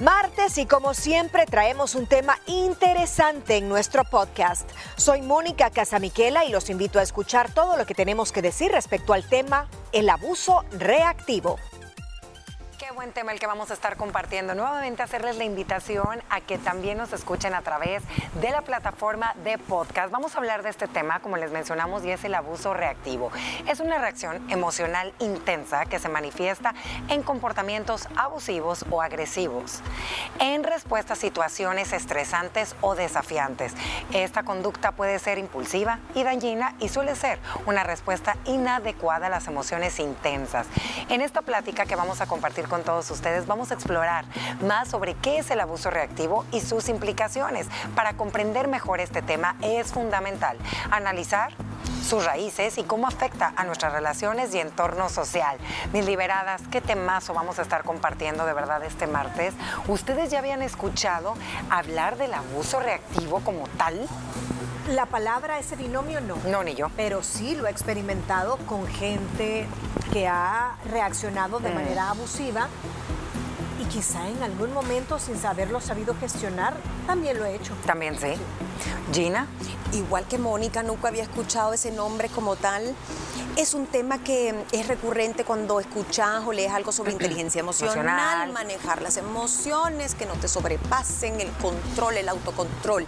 Martes y como siempre traemos un tema interesante en nuestro podcast. Soy Mónica Casamiquela y los invito a escuchar todo lo que tenemos que decir respecto al tema el abuso reactivo buen tema el que vamos a estar compartiendo. Nuevamente hacerles la invitación a que también nos escuchen a través de la plataforma de podcast. Vamos a hablar de este tema, como les mencionamos, y es el abuso reactivo. Es una reacción emocional intensa que se manifiesta en comportamientos abusivos o agresivos, en respuesta a situaciones estresantes o desafiantes. Esta conducta puede ser impulsiva y dañina y suele ser una respuesta inadecuada a las emociones intensas. En esta plática que vamos a compartir con todos ustedes, vamos a explorar más sobre qué es el abuso reactivo y sus implicaciones. Para comprender mejor este tema es fundamental analizar sus raíces y cómo afecta a nuestras relaciones y entorno social. Mis liberadas, qué temazo vamos a estar compartiendo de verdad este martes. ¿Ustedes ya habían escuchado hablar del abuso reactivo como tal? La palabra, ese binomio no. No, ni yo. Pero sí lo he experimentado con gente que ha reaccionado de mm. manera abusiva y quizá en algún momento sin saberlo sabido gestionar, también lo he hecho. También sí. Gina. Igual que Mónica, nunca había escuchado ese nombre como tal. Es un tema que es recurrente cuando escuchas o lees algo sobre inteligencia emocional, manejar las emociones, que no te sobrepasen, el control, el autocontrol.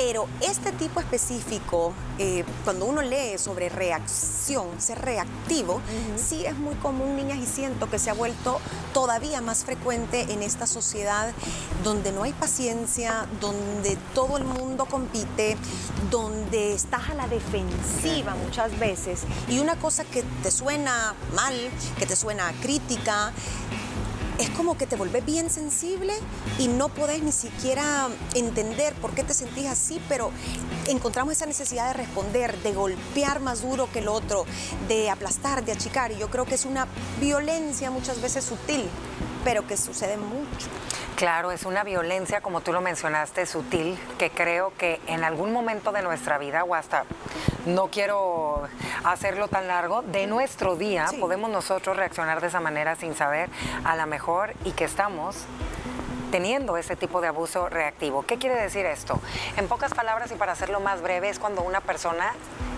Pero este tipo específico, eh, cuando uno lee sobre reacción, ser reactivo, sí es muy común, niñas, y siento que se ha vuelto todavía más frecuente en esta sociedad donde no hay paciencia, donde todo el mundo compite, donde estás a la defensiva muchas veces. Y una cosa que te suena mal, que te suena crítica, es como que te vuelves bien sensible y no podés ni siquiera entender por qué te sentís así, pero encontramos esa necesidad de responder, de golpear más duro que el otro, de aplastar, de achicar. Y yo creo que es una violencia muchas veces sutil, pero que sucede mucho. Claro, es una violencia, como tú lo mencionaste, sutil, que creo que en algún momento de nuestra vida, o hasta no quiero hacerlo tan largo, de nuestro día podemos nosotros reaccionar de esa manera sin saber a la mejor y que estamos teniendo ese tipo de abuso reactivo. ¿Qué quiere decir esto? En pocas palabras y para hacerlo más breve, es cuando una persona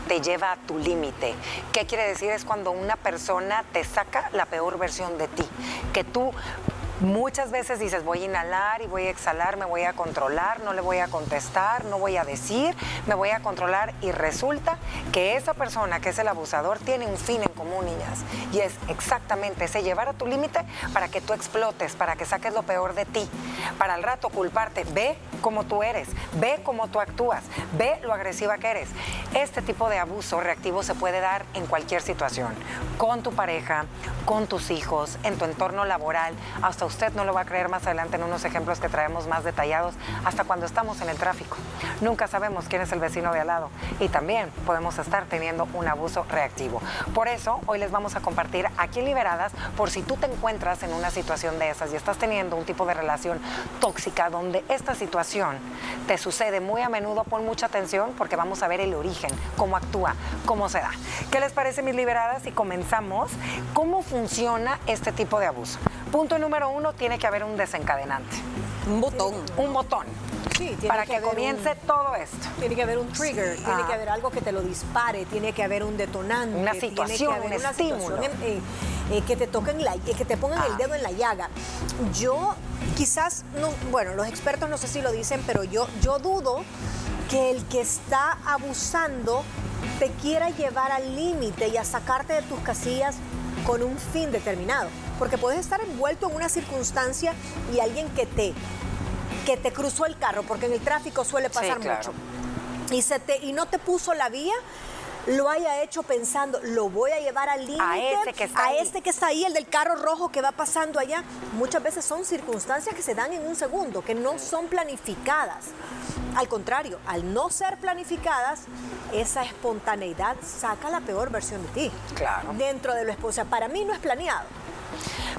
te lleva a tu límite. ¿Qué quiere decir? Es cuando una persona te saca la peor versión de ti, que tú Muchas veces dices, voy a inhalar y voy a exhalar, me voy a controlar, no le voy a contestar, no voy a decir, me voy a controlar y resulta que esa persona que es el abusador tiene un fin en común, niñas, y es exactamente ese llevar a tu límite para que tú explotes, para que saques lo peor de ti, para al rato culparte, ve cómo tú eres, ve cómo tú actúas, ve lo agresiva que eres. Este tipo de abuso reactivo se puede dar en cualquier situación, con tu pareja, con tus hijos, en tu entorno laboral, hasta usted no lo va a creer más adelante en unos ejemplos que traemos más detallados, hasta cuando estamos en el tráfico. Nunca sabemos quién es el vecino de al lado y también podemos estar teniendo un abuso reactivo. Por eso, hoy les vamos a compartir aquí Liberadas, por si tú te encuentras en una situación de esas y estás teniendo un tipo de relación tóxica donde esta situación te sucede muy a menudo, pon mucha atención porque vamos a ver el origen, cómo actúa, cómo se da. ¿Qué les parece, mis liberadas? Y comenzamos. ¿Cómo funciona este tipo de abuso? Punto número uno, tiene que haber un desencadenante. Un botón. Un botón. Sí, para que, comience todo esto. Tiene que haber un trigger, tiene que ah. haber algo que te lo dispare, tiene que haber un detonante. Una situación, un estímulo. Eh, eh, que te toquen la, que te pongan el ah. dedo en la llaga. Yo quizás, no, bueno, los expertos no sé si lo dicen, pero yo, yo dudo que el que está abusando te quiera llevar al límite y a sacarte de tus casillas con un fin determinado. Porque puedes estar envuelto en una circunstancia y alguien que te, que te cruzó el carro, porque en el tráfico suele pasar mucho. Y, se te, y no te puso la vía, lo haya hecho pensando, lo voy a llevar al límite, a, este que, está a este que está ahí, el del carro rojo que va pasando allá. Muchas veces son circunstancias que se dan en un segundo, que no son planificadas. Al contrario, al no ser planificadas, esa espontaneidad saca la peor versión de ti. Claro. Dentro de lo esposa. Para mí no es planeado.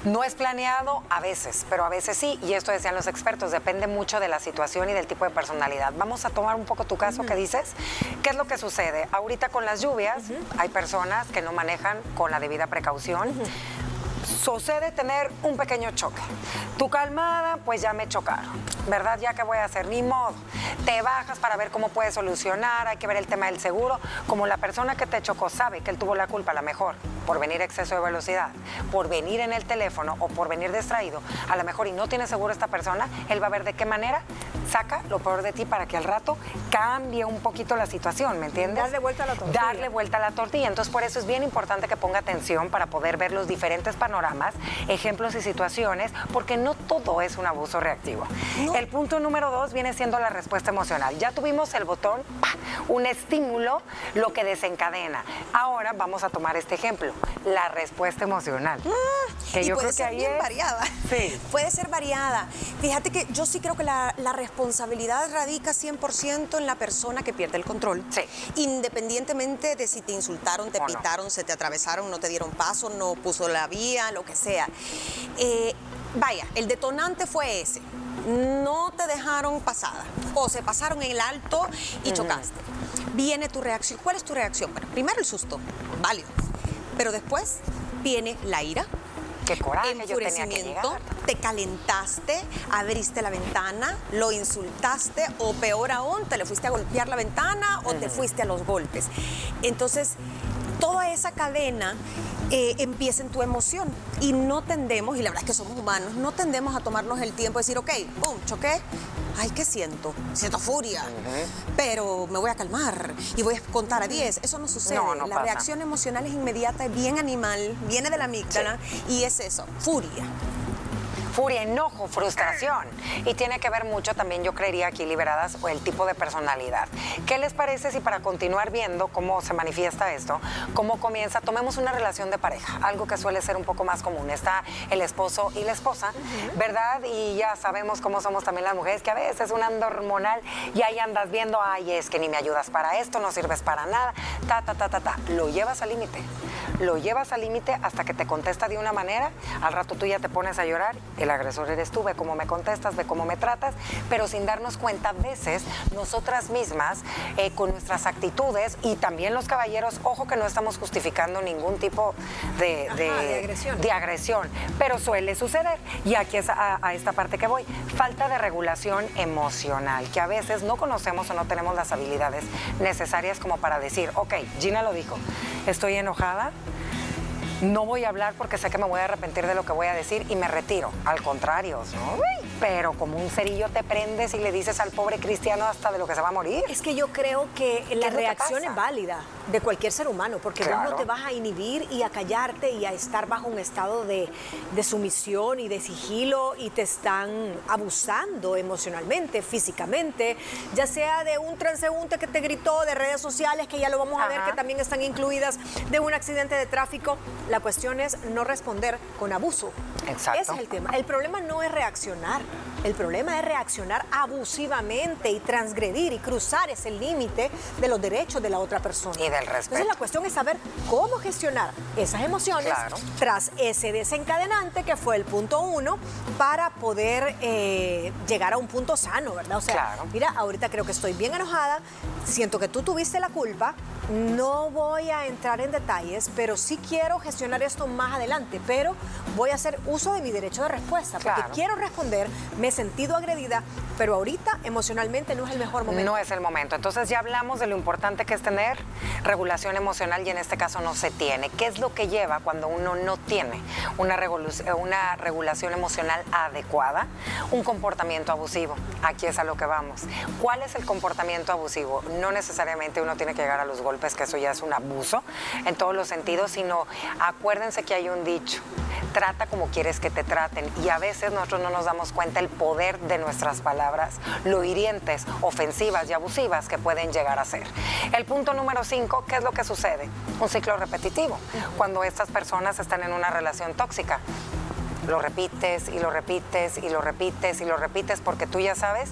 No es planeado a veces, pero a veces sí, y esto decían los expertos, depende mucho de la situación y del tipo de personalidad. Vamos a tomar un poco tu caso que dices. ¿Qué es lo que sucede? Ahorita con las lluvias hay personas que no manejan con la debida precaución sucede tener un pequeño choque. Tu calmada, pues ya me chocaron, ¿verdad? Ya que voy a hacer, ni modo. Te bajas para ver cómo puedes solucionar, hay que ver el tema del seguro. Como la persona que te chocó sabe que él tuvo la culpa, a lo mejor, por venir exceso de velocidad, por venir en el teléfono o por venir distraído, a lo mejor y no tiene seguro esta persona, él va a ver de qué manera saca lo peor de ti para que al rato cambie un poquito la situación, ¿me entiendes? Darle vuelta a la tortilla. Darle vuelta a la tortilla. Entonces, por eso es bien importante que ponga atención para poder ver los diferentes panoramas, ejemplos y situaciones, porque no todo es un abuso reactivo. El punto número dos viene siendo la respuesta emocional. Ya tuvimos el botón, un estímulo, lo que desencadena. Ahora vamos a tomar este ejemplo, la respuesta emocional. Mm, que yo puede creo ser que bien variada. Sí. Puede ser variada. Fíjate que yo sí creo que la, la responsabilidad radica 100% en la persona que pierde el control. Sí. Independientemente de si te insultaron, te pitaron, se te atravesaron, no te dieron paso, no puso la vía, lo que sea. Eh, vaya, el detonante fue ese. No te dejaron pasada o se pasaron en el alto y chocaste. Viene tu reacción. ¿Cuál es tu reacción? Bueno, primero el susto, válido. Pero después viene la ira, Qué coraje, yo tenía que te calentaste, abriste la ventana, lo insultaste o peor aún, te le fuiste a golpear la ventana o te fuiste a los golpes. Entonces, toda esa cadena eh, empieza en tu emoción. Y no tendemos, y la verdad es que somos humanos, no tendemos a tomarnos el tiempo de decir, ok, pum, choqué, ay, ¿qué siento? Siento furia, pero me voy a calmar y voy a contar a 10. Eso no sucede. la reacción emocional es inmediata, bien animal, viene de la amígdala y es eso, furia furia, enojo, frustración. Y tiene que ver mucho también, yo creería, aquí liberadas o el tipo de personalidad. ¿Qué les parece si para continuar viendo cómo se manifiesta esto, cómo comienza, tomemos una relación de pareja, algo que suele ser un poco más común. Está el esposo y la esposa, ¿verdad? Y ya sabemos cómo somos también las mujeres, que a veces un ando hormonal y ahí andas viendo, ay, es que ni me ayudas para esto, no sirves para nada, ta, ta, ta, ta, ta. Lo llevas al límite. Lo llevas al límite hasta que te contesta de una manera, al rato tú ya te pones a llorar el agresor eres tú, ve cómo me contestas, ve cómo me tratas, pero sin darnos cuenta, a veces nosotras mismas, eh, con nuestras actitudes y también los caballeros, ojo que no estamos justificando ningún tipo de, agresión. pero suele suceder. Y aquí es a, a esta parte que voy, falta de regulación emocional, que a veces no conocemos o no tenemos las habilidades necesarias como para decir, ok, Gina lo dijo, estoy enojada, no voy a hablar porque sé que me voy a arrepentir de lo que voy a decir y me retiro. Al contrario, pero como un cerillo te prendes y le dices al pobre cristiano hasta de lo que se va a morir. Es que yo creo que la reacción es válida de cualquier ser humano, porque vos no te vas a inhibir y a callarte y a estar bajo un estado de, de sumisión y de sigilo y te están abusando emocionalmente, físicamente, ya sea de un transeúnte que te gritó, de redes sociales, que ya lo vamos a ver que también están incluidas, de un accidente de tráfico. La cuestión es no responder con abuso. Exacto. Ese es el tema. El problema no es reaccionar. El problema es reaccionar abusivamente y transgredir y cruzar ese límite de los derechos de la otra persona. Y del respeto. Entonces la cuestión es saber cómo gestionar esas emociones tras ese desencadenante que fue el punto uno para poder eh, llegar a un punto sano, ¿verdad? O sea, mira, ahorita creo que estoy bien enojada, siento que tú tuviste la culpa, no voy a entrar en detalles, pero sí quiero gestionar esto más adelante, pero voy a hacer uso de mi derecho de respuesta, porque quiero responder, me he sentido agredida, pero ahorita emocionalmente no es el mejor momento. No es el momento. Entonces ya hablamos de lo importante que es tener regulación emocional y en este caso no se tiene. ¿Qué es lo que lleva cuando uno no tiene una, una regulación emocional adecuada? Un comportamiento abusivo. Aquí es a lo que vamos. ¿Cuál es el comportamiento abusivo? No necesariamente uno tiene que llegar a los golpes, que eso ya es un abuso en todos los sentidos, sino acuérdense que hay un dicho, trata como quieres que te traten y a veces nosotros no nos damos cuenta el poder de nuestras palabras, lo hirientes, ofensivas y abusivas que pueden llegar a ser. El punto número cinco, ¿qué es lo que sucede? Un ciclo repetitivo, cuando estas personas están en una relación tóxica lo repites y lo repites y lo repites y lo repites porque tú ya sabes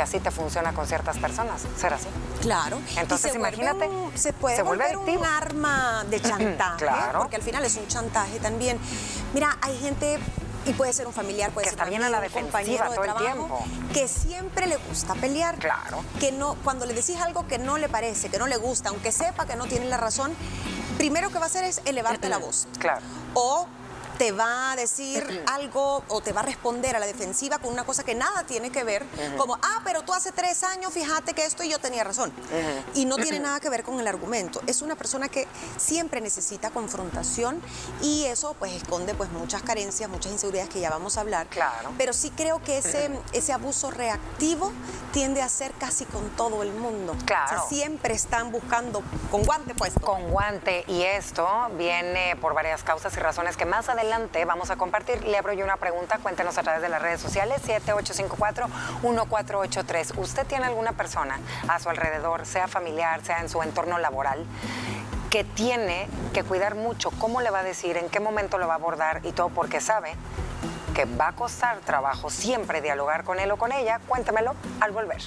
que así te funciona con ciertas personas. ¿Será así? Claro. Entonces, imagínate. se puede volver un arma de chantaje. claro. Porque al final es un chantaje también. Mira, hay gente y puede ser un familiar, puede que ser bien a la compañero de todo trabajo, el tiempo. que siempre le gusta pelear. Claro. Que no, cuando le decís algo que no le parece, que no le gusta, aunque sepa que no tiene la razón, primero que va a hacer es elevarte la voz. Claro. O te va a decir algo o te va a responder a la defensiva con una cosa que nada tiene que ver, como, ah, pero tú hace tres años fíjate que esto y yo tenía razón. Y no tiene nada que ver con el argumento. Es una persona que siempre necesita confrontación y eso pues esconde pues muchas carencias, muchas inseguridades que ya vamos a hablar. Claro. Pero sí creo que ese, ese abuso reactivo tiende a ser casi con todo el mundo. Claro. siempre están buscando con guante puesto. Con guante y esto viene por varias causas y razones que más adelante vamos a compartir. Le abro yo una pregunta, cuéntenos a través de las redes sociales 7854-1483. ¿Usted tiene alguna persona a su alrededor, sea familiar, sea en su entorno laboral, que tiene que cuidar mucho cómo le va a decir, en qué momento lo va a abordar y todo porque sabe que va a costar trabajo siempre dialogar con él o con ella? Cuéntamelo al volver.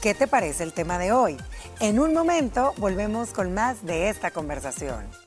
¿Qué te parece el tema de hoy? En un momento volvemos con más de esta conversación.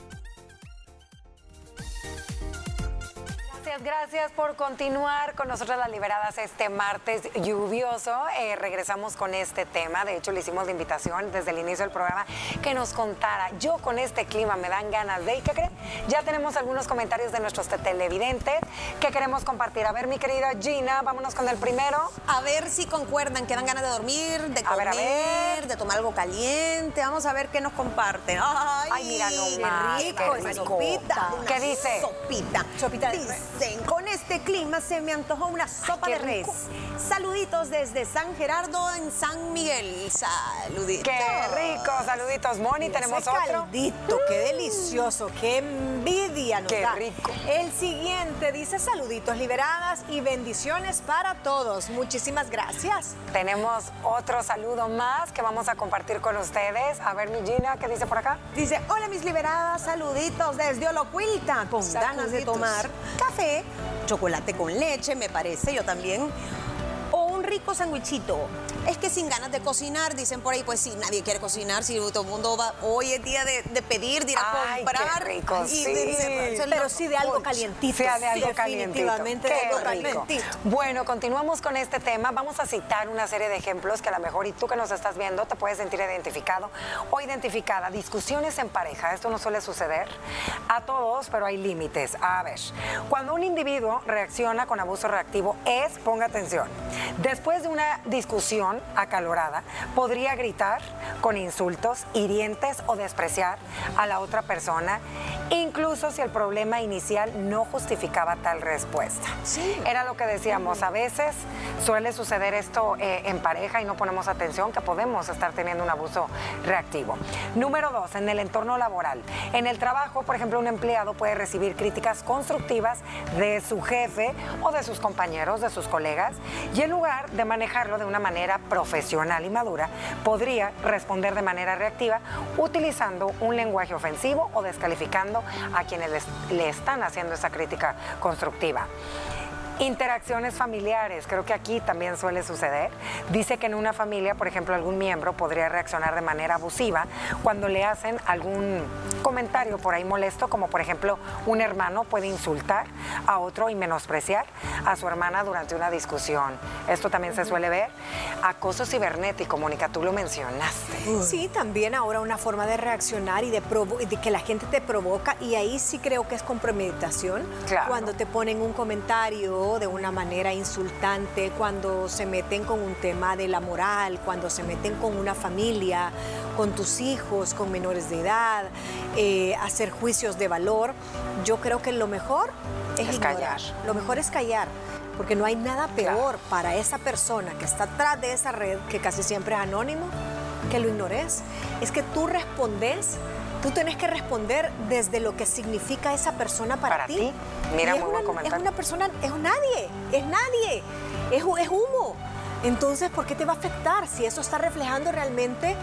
Gracias por continuar con nosotros las liberadas este martes lluvioso. Eh, regresamos con este tema. De hecho, le hicimos la invitación desde el inicio del programa que nos contara. Yo con este clima me dan ganas de. ¿Y qué cree? Ya tenemos algunos comentarios de nuestros televidentes que queremos compartir. A ver, mi querida Gina, vámonos con el primero. A ver si concuerdan que dan ganas de dormir, de comer, de tomar algo caliente. Vamos a ver qué nos comparten. Ay, mira nomás. Rico, qué sopita. ¿Qué dice? Sopita. Sopita de con este clima se me antojó una sopa de res. Saluditos desde San Gerardo en San Miguel. Saluditos. Qué rico, saluditos. Moni, tenemos ese otro. Caldito, qué delicioso, qué envidia nos Qué rico. El siguiente dice saluditos liberadas y bendiciones para todos. Muchísimas gracias. Tenemos otro saludo más que vamos a compartir con ustedes. A ver, mi Gina, ¿qué dice por acá? Dice, hola mis liberadas, saluditos desde Olocuilta, con ganas de tomar café chocolate con leche, me parece, yo también. Rico sandwichito es que sin ganas de cocinar, dicen por ahí, pues sí, nadie quiere cocinar, si todo el mundo va, hoy es día de, pedir, de ir a comprar. Qué rico, sí. pero sí de algo calientito. Sí, de algo Definitivamente de algo calientito. Bueno, continuamos con este tema. Vamos a citar una serie de ejemplos que a lo mejor y tú que nos estás viendo te puedes sentir identificado o identificada. Discusiones en pareja, esto no suele suceder a todos, pero hay límites. A ver, cuando un individuo reacciona con abuso reactivo es, ponga atención, después de una discusión, acalorada, podría gritar con insultos, hirientes o despreciar a la otra persona, incluso si el problema inicial no justificaba tal respuesta. Sí. Era lo que decíamos, a veces suele suceder esto eh, en pareja y no ponemos atención que podemos estar teniendo un abuso reactivo. Número dos, en el entorno laboral. En el trabajo, por ejemplo, un empleado puede recibir críticas constructivas de su jefe o de sus compañeros, de sus colegas, y en lugar de manejarlo de una manera profesional y madura, podría responder de manera reactiva utilizando un lenguaje ofensivo o descalificando a quienes le están haciendo esa crítica constructiva. Interacciones familiares, creo que aquí también suele suceder. Dice que en una familia, por ejemplo, algún miembro podría reaccionar de manera abusiva cuando le hacen algún comentario por ahí molesto, como por ejemplo un hermano puede insultar a otro y menospreciar a su hermana durante una discusión. Esto también se suele ver. Acoso cibernético, Mónica, tú lo mencionaste. Sí, también ahora una forma de reaccionar y de, que la gente te provoca y ahí sí creo que es con premeditación. Cuando te ponen un comentario de una manera insultante, cuando se meten con un tema de la moral, cuando se meten con una familia, con tus hijos, con menores de edad, eh, hacer juicios de valor, yo creo que lo mejor es, callar. Lo mejor es callar porque no hay nada peor para esa persona que está atrás de esa red, que casi siempre es anónimo, que lo ignores. Es que tú respondes Tú tienes que responder desde lo que significa esa persona para, ti. Mira, muy una, Es una persona, es nadie, es nadie, es, es humo. Entonces, ¿por qué te va a afectar si eso está reflejando realmente,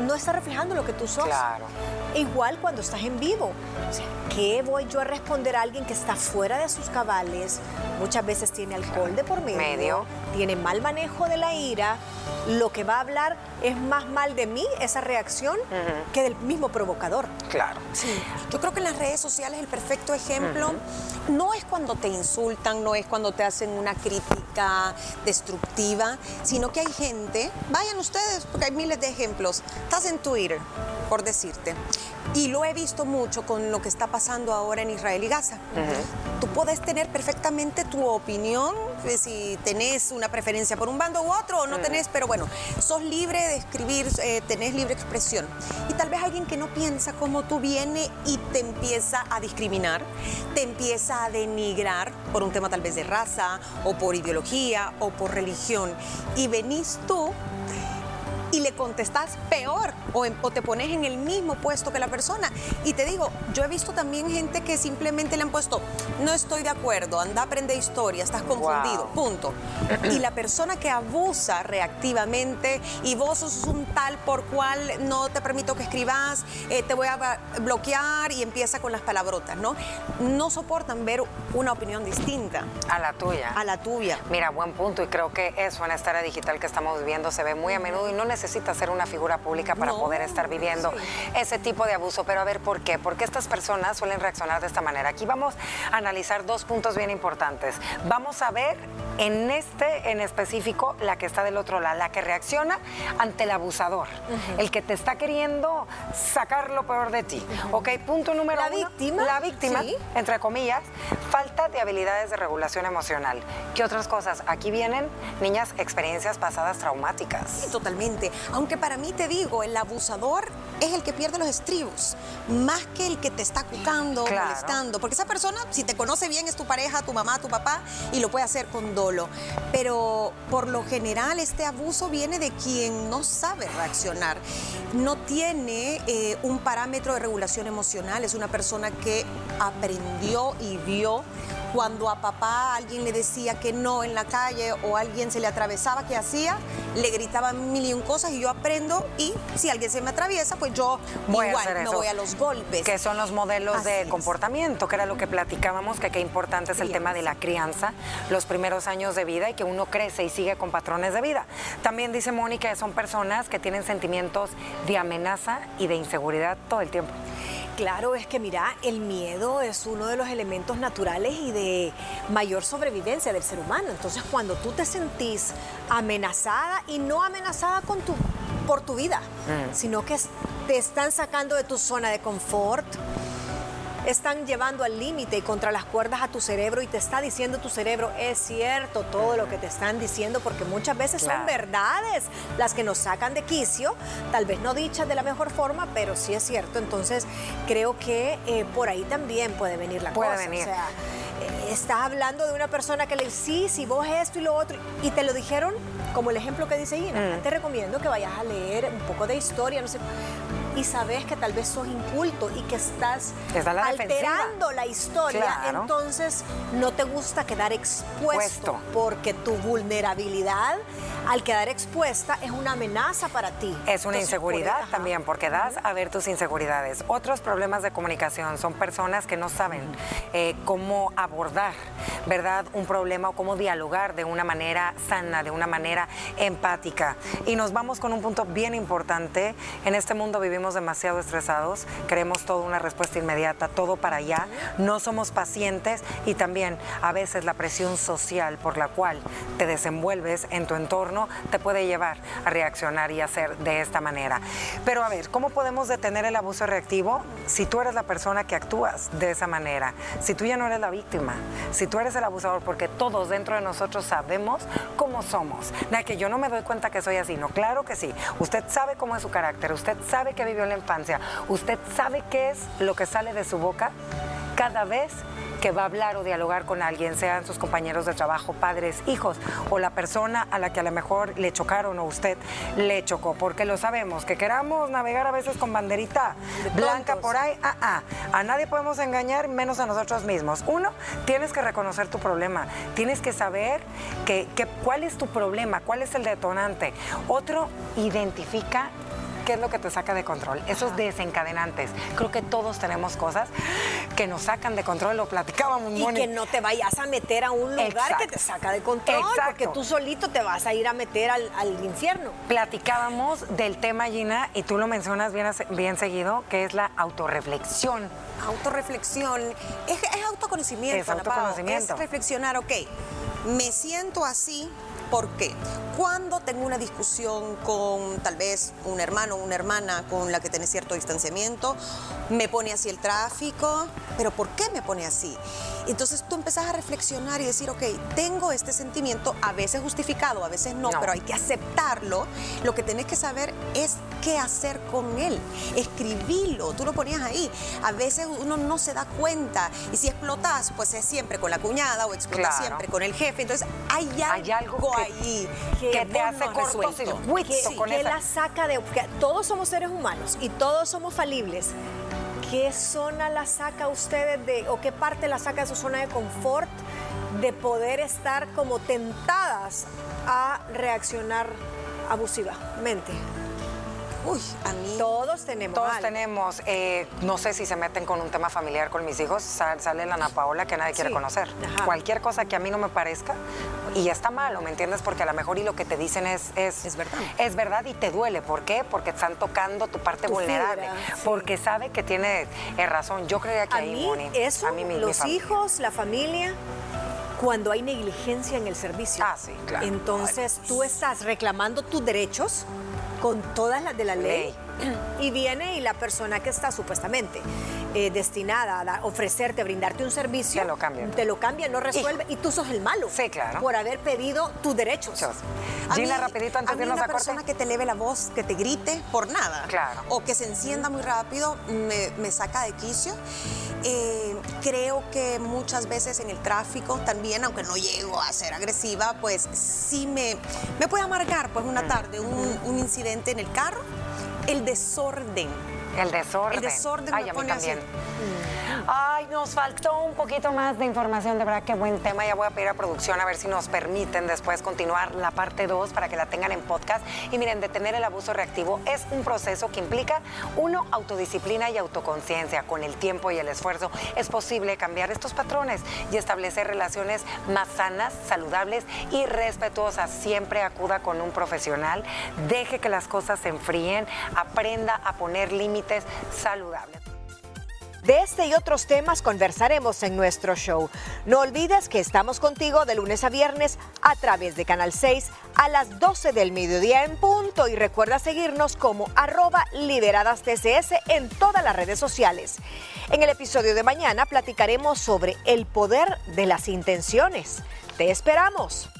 no está reflejando lo que tú sos? Claro. Igual cuando estás en vivo. O sea, ¿qué voy yo a responder a alguien que está fuera de sus cabales? Muchas veces tiene alcohol de por medio, tiene mal manejo de la ira. Lo que va a hablar es más mal de mí, esa reacción, que del mismo provocador. Claro. Sí. Yo creo que en las redes sociales el perfecto ejemplo no es cuando te insultan, no es cuando te hacen una crítica destructiva, sino que hay gente, vayan ustedes, porque hay miles de ejemplos. Estás en Twitter por decirte. Y lo he visto mucho con lo que está pasando ahora en Israel y Gaza. Tú puedes tener perfectamente tu opinión, de si tenés una preferencia por un bando u otro o no tenés, pero bueno, sos libre de escribir, eh, tenés libre expresión. Y tal vez alguien que no piensa como tú viene y te empieza a discriminar, te empieza a denigrar por un tema tal vez de raza o por ideología o por religión. Y venís tú y le contestas peor o, te pones en el mismo puesto que la persona. Y te digo, yo he visto también gente que simplemente le han puesto, no estoy de acuerdo, anda a aprender historia, estás confundido, punto. Y la persona que abusa reactivamente y vos sos un tal por cual no te permito que escribas, eh, te voy a bloquear y empieza con las palabrotas, ¿no? No soportan ver una opinión distinta. A la tuya. A la tuya. Mira, buen punto y creo que eso en esta era digital que estamos viviendo se ve muy a menudo y no necesariamente necesita ser una figura pública para poder estar viviendo ese tipo de abuso. Pero a ver, ¿por qué? Porque estas personas suelen reaccionar de esta manera. Aquí vamos a analizar dos puntos bien importantes. Vamos a ver en este en específico la que está del otro lado, la que reacciona ante el abusador, el que te está queriendo sacar lo peor de ti. Ok, punto número la uno. Víctima. La víctima, entre comillas, falta de habilidades de regulación emocional. ¿Qué otras cosas? Aquí vienen, niñas, experiencias pasadas traumáticas. Sí, totalmente. Aunque para mí te digo, el abusador es el que pierde los estribos, más que el que te está cucando, molestando. Porque esa persona, si te conoce bien, es tu pareja, tu mamá, tu papá, y lo puede hacer con dolo. Pero por lo general, este abuso viene de quien no sabe reaccionar. No tiene eh, un parámetro de regulación emocional, es una persona que aprendió y vio cuando a papá alguien le decía que no en la calle o alguien se le atravesaba, ¿qué hacía? Le gritaba mil y un cosas y yo aprendo y si alguien se me atraviesa, pues yo voy igual no voy a los golpes. Que son los modelos de comportamiento, que era lo que platicábamos, que qué importante es el tema de la crianza, los primeros años de vida y que uno crece y sigue con patrones de vida. También dice Mónica que son personas que tienen sentimientos de amenaza y de inseguridad todo el tiempo. Claro, es que mira, el miedo es uno de los elementos naturales y de mayor sobrevivencia del ser humano. Entonces, cuando tú te sentís amenazada y no amenazada con tu, por tu vida, mm. sino que te están sacando de tu zona de confort, están llevando al límite y contra las cuerdas a tu cerebro y te está diciendo tu cerebro, es cierto todo lo que te están diciendo, porque muchas veces son verdades las que nos sacan de quicio, tal vez no dichas de la mejor forma, pero sí es cierto. Entonces, creo que eh, por ahí también puede venir la puede cosa. Venir. O sea, eh, estás hablando de una persona que le dice, sí, si vos esto y lo otro, y te lo dijeron como el ejemplo que dice Ina. Mm. Te recomiendo que vayas a leer un poco de historia, no sé y sabes que tal vez sos inculto y que estás alterando la historia, entonces no te gusta quedar expuesto porque tu vulnerabilidad al quedar expuesta es una amenaza para ti. Es una inseguridad también porque das a ver tus inseguridades. Otros problemas de comunicación son personas que no saben eh, cómo abordar, ¿verdad? Un problema o cómo dialogar de una manera sana, de una manera empática. Y nos vamos con un punto bien importante. En este mundo vivimos demasiado estresados, queremos toda una respuesta inmediata, todo para allá, no somos pacientes y también a veces la presión social por la cual te desenvuelves en tu entorno te puede llevar a reaccionar y hacer de esta manera. Pero a ver, ¿cómo podemos detener el abuso reactivo si tú eres la persona que actúas de esa manera? Si tú ya no eres la víctima, si tú eres el abusador, porque todos dentro de nosotros sabemos cómo somos. De que yo no me doy cuenta que soy así, no, claro que sí. Usted sabe cómo es su carácter, usted sabe que vivió en la infancia, ¿usted sabe qué es lo que sale de su boca cada vez que va a hablar o dialogar con alguien, sean sus compañeros de trabajo, padres, hijos o la persona a la que a lo mejor le chocaron o usted le chocó, porque lo sabemos, que queramos navegar a veces con banderita blanca por ahí, ah, ah, a nadie podemos engañar, menos a nosotros mismos. Uno, tienes que reconocer tu problema, tienes que saber que, cuál es tu problema, cuál es el detonante. Otro, identifica ¿Qué es lo que te saca de control? Esos desencadenantes. Creo que todos tenemos cosas que nos sacan de control, lo platicábamos, Y que no te vayas a meter a un lugar que te saca de control, Exacto. porque tú solito te vas a ir a meter al, infierno. Platicábamos del tema, Gina, y tú lo mencionas bien, bien seguido, que es la autorreflexión. Autorreflexión. Es, autoconocimiento, Es autoconocimiento. Es reflexionar, ok, me siento así ¿Por qué? Cuando tengo una discusión con tal vez un hermano o una hermana con la que tiene cierto distanciamiento, me pone así el tráfico, pero ¿por qué me pone así? Entonces tú empezás a reflexionar y decir, ok, tengo este sentimiento, a veces justificado, a veces no, pero hay que aceptarlo. Lo que tenés que saber es qué hacer con él. Escribilo, tú lo ponías ahí. A veces uno no se da cuenta y si explotas, pues es siempre con la cuñada o explotas siempre con el jefe. Entonces hay algo, ahí que, te hace cortocircuito que, con que la saca de... todos somos seres humanos y todos somos falibles. ¿Qué zona la saca ustedes de, o qué parte la saca de su zona de confort de poder estar como tentadas a reaccionar abusivamente? Uy, a mí. Todos tenemos. Todos tenemos. Eh, no sé si se meten con un tema familiar con mis hijos, sale la Ana Paola que nadie quiere conocer. Cualquier cosa que a mí no me parezca y está malo, ¿me entiendes? Porque a lo mejor y lo que te dicen es. Es, verdad. Es verdad y te duele. ¿Por qué? Porque están tocando tu parte vulnerable. Porque sabe que tiene eh, razón. Yo creía que a ahí, mí, Eso, a mí, los hijos, la familia cuando hay negligencia en el servicio. Ah, sí, claro. Entonces tú estás reclamando tus derechos con todas las de la ley. Y viene y la persona que está supuestamente eh, destinada a ofrecerte, brindarte un servicio, te lo cambia. Te lo cambia, no resuelve y, tú sos el malo. Sí, claro. Por haber pedido tus derechos. Gina, rapidito antes de irnos a una persona que te eleve la voz, que te grite por nada. Claro. O que se encienda muy rápido, me, saca de quicio. Eh, creo que muchas veces en el tráfico también, aunque no llego a ser agresiva, pues sí me, me puede amargar pues una tarde un, un incidente en el carro, el desorden el desorden. El desorden Ay, me pone Así. Ay, nos faltó un poquito más de información, de verdad qué buen tema. Ya voy a pedir a producción a ver si nos permiten después continuar la parte 2 para que la tengan en podcast. Y miren, detener el abuso reactivo es un proceso que implica, uno, autodisciplina y autoconciencia. Con el tiempo y el esfuerzo es posible cambiar estos patrones y establecer relaciones más sanas, saludables y respetuosas. Siempre acuda con un profesional, deje que las cosas se enfríen, aprenda a poner límites saludables. De este y otros temas conversaremos en nuestro show. No olvides que estamos contigo de lunes a viernes a través de Canal 6 a las 12 del mediodía en punto y recuerda seguirnos como arroba liberadas TCS en todas las redes sociales. En el episodio de mañana platicaremos sobre el poder de las intenciones. Te esperamos.